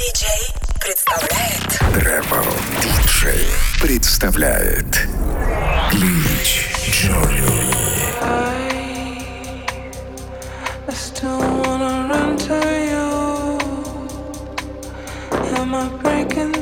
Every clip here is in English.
диджей представляет. Travel DJ представляет. Клич Джоли. Am I breaking?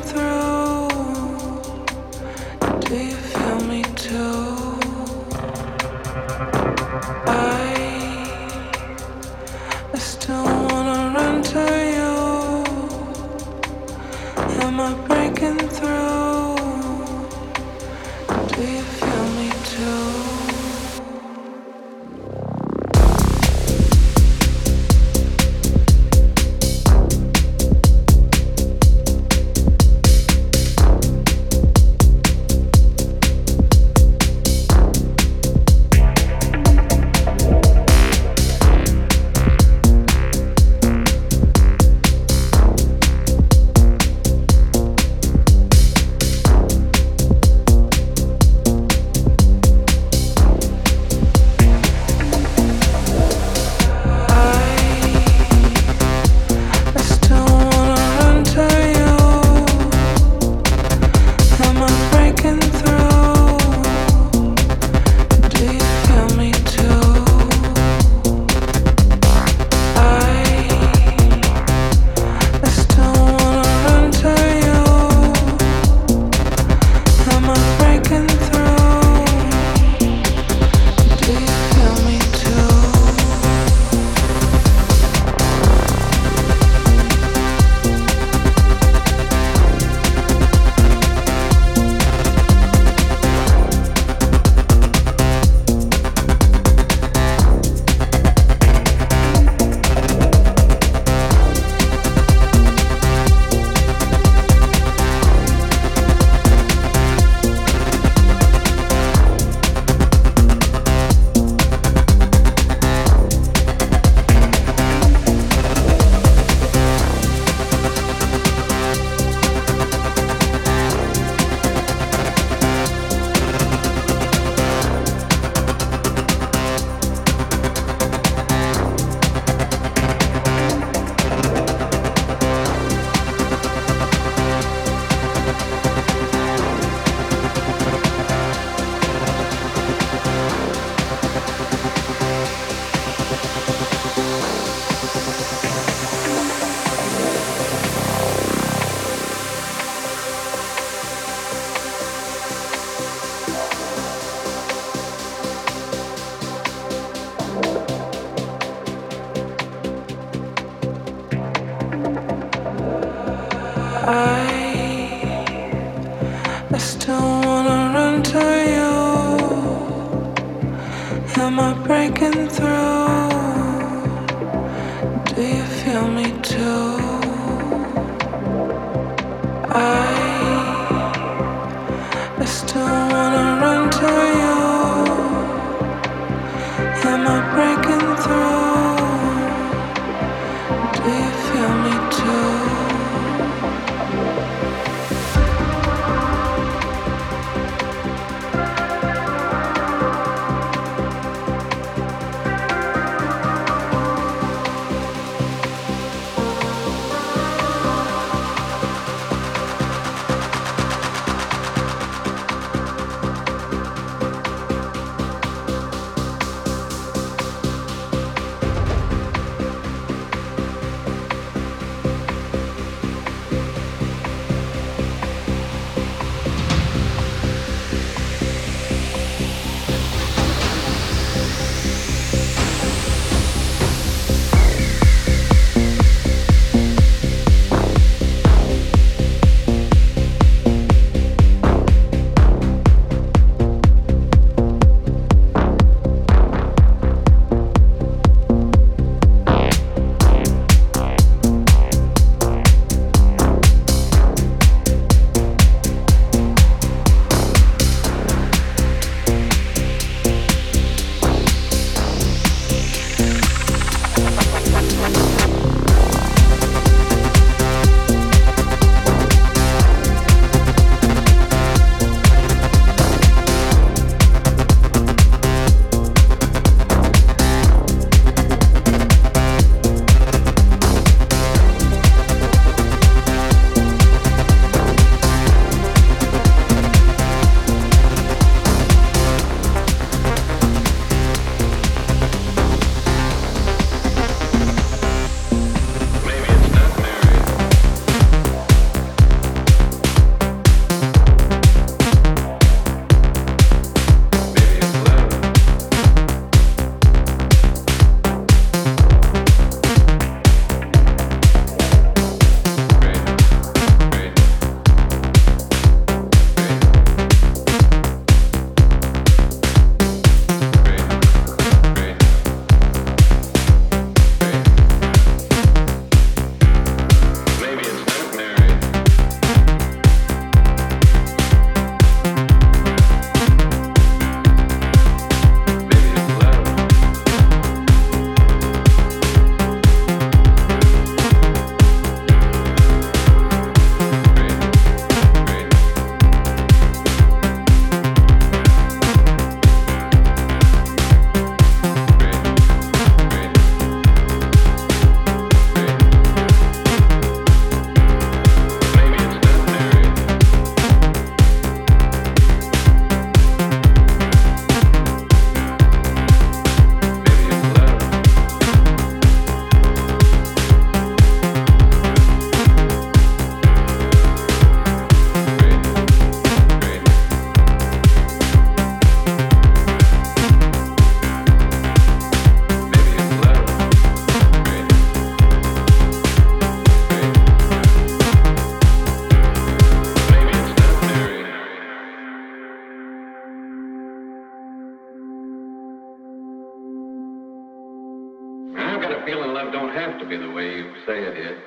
Be the way you say it is.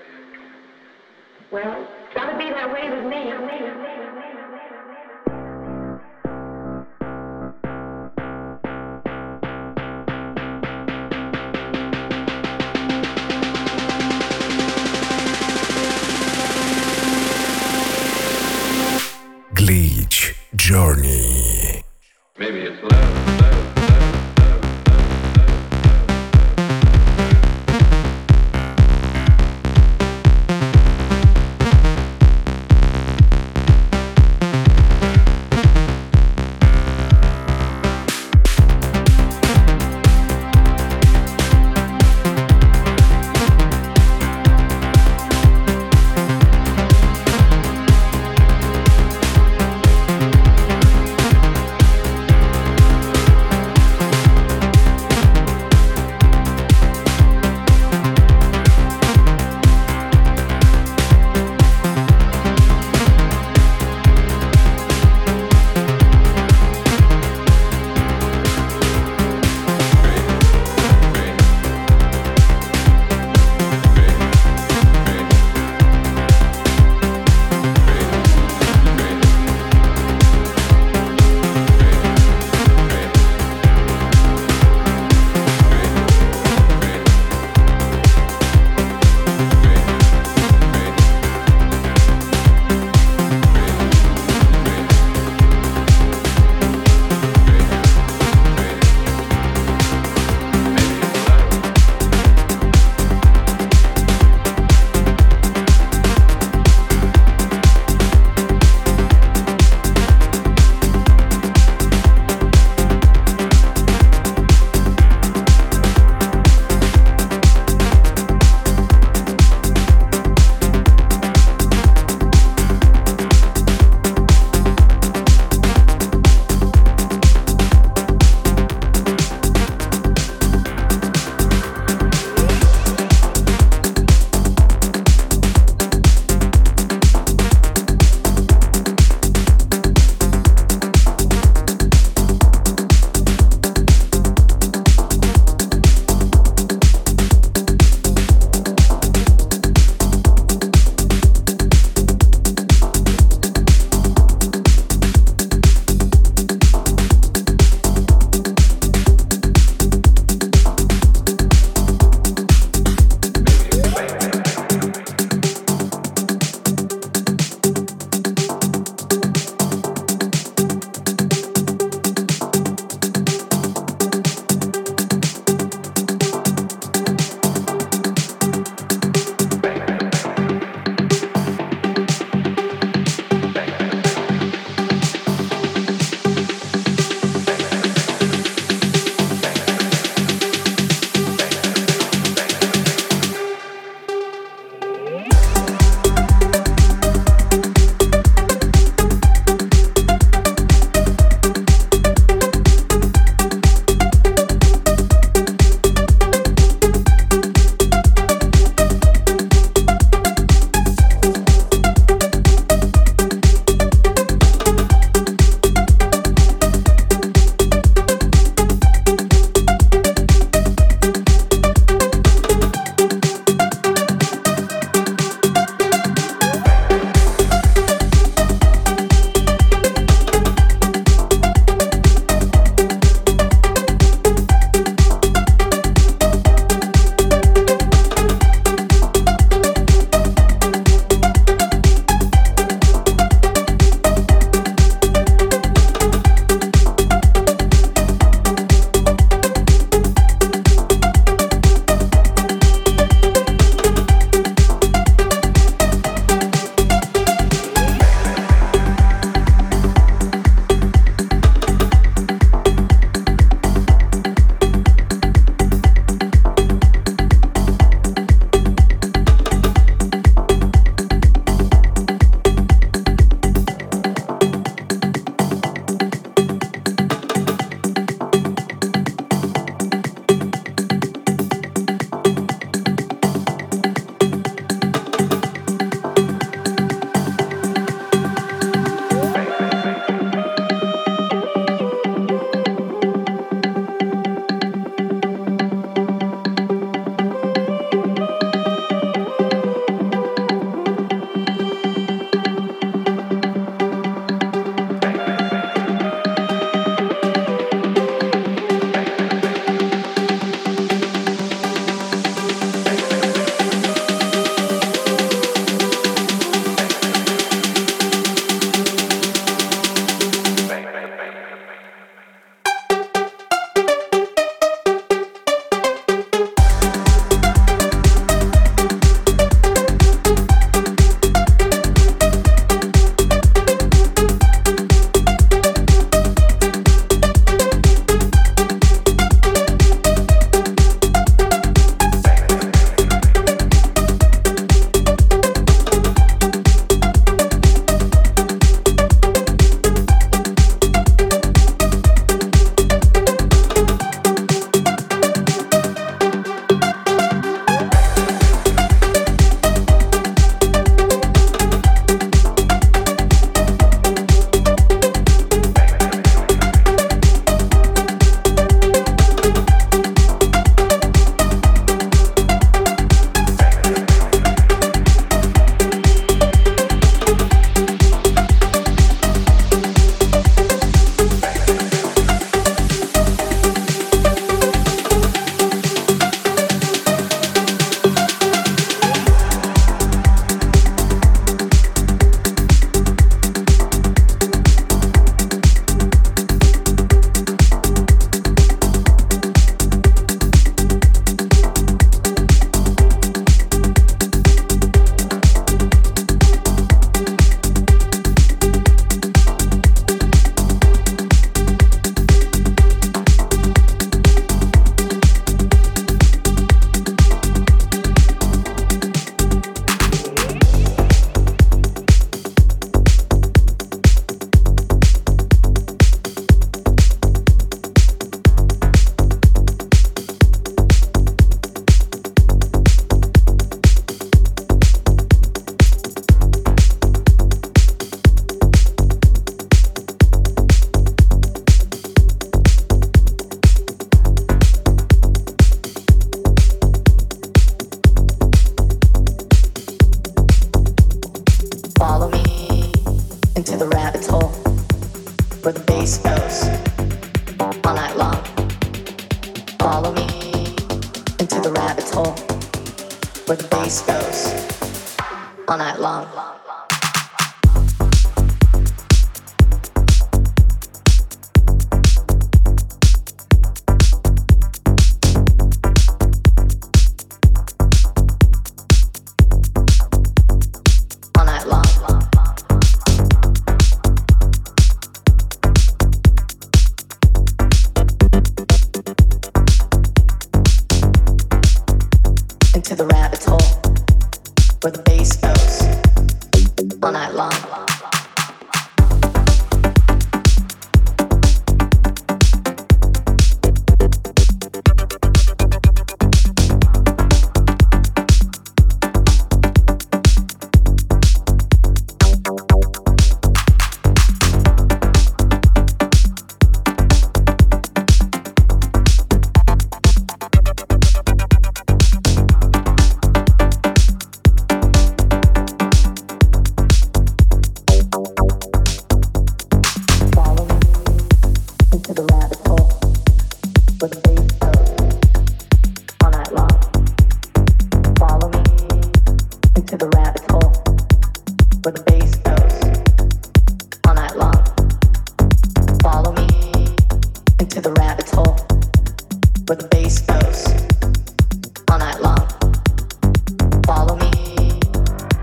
Well, it's gotta be that way with me. Glitch Journey. Maybe it's love, love, love,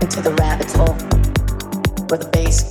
into the rabbit hole where the bass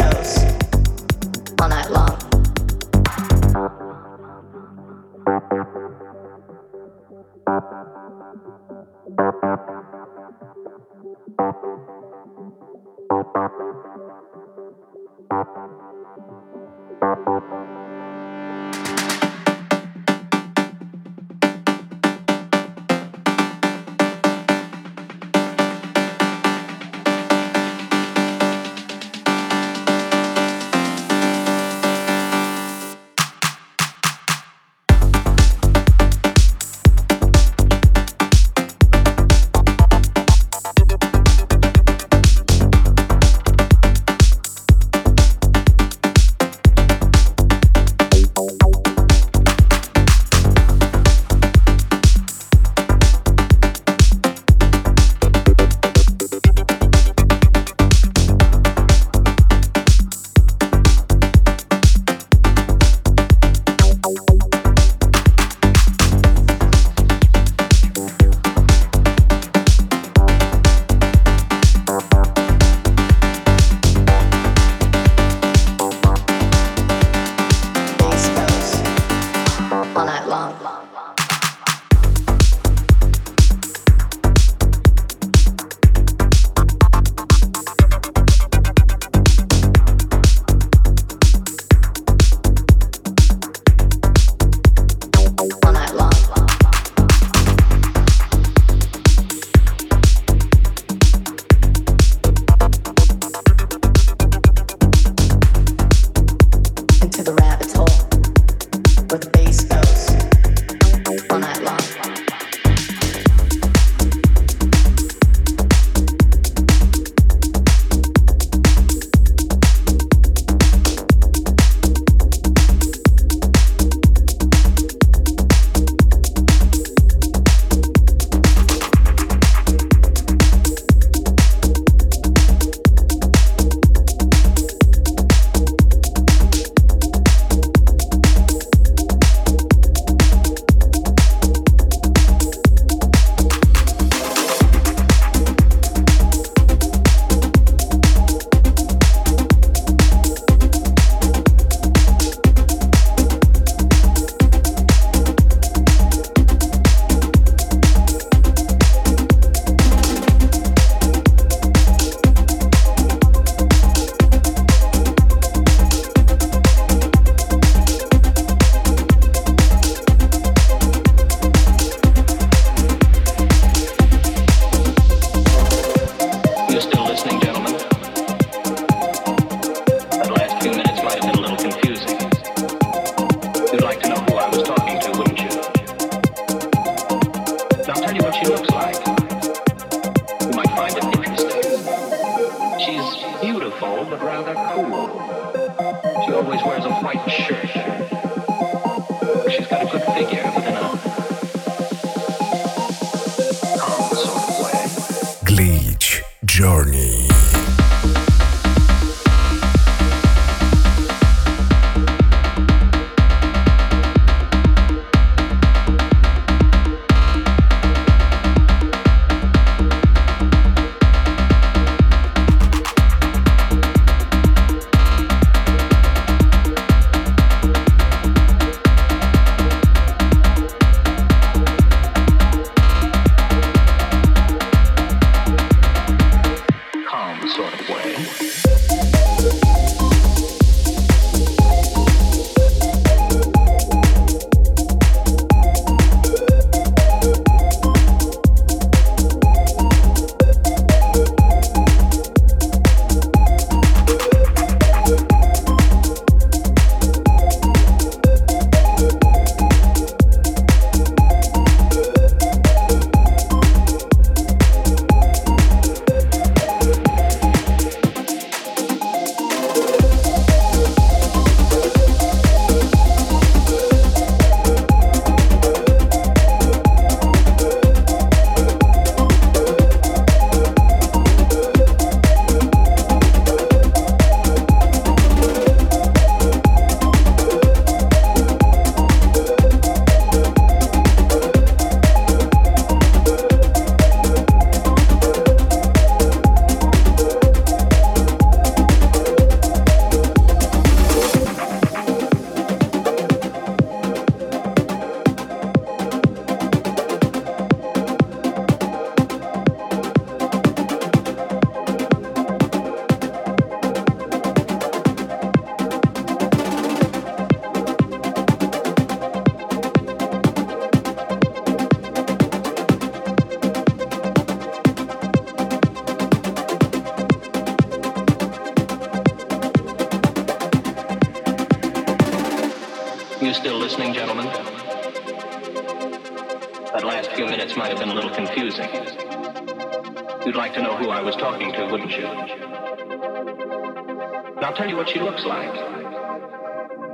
tell you what she looks like.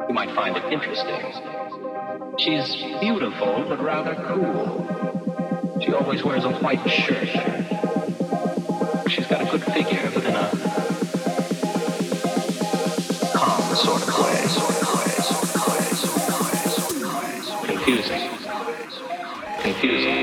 You might find it interesting. She's beautiful, but rather cool. She always wears a white shirt. She's got a good figure, but in a calm sort of way. Confusing. Confusing. Confusing.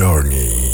journey.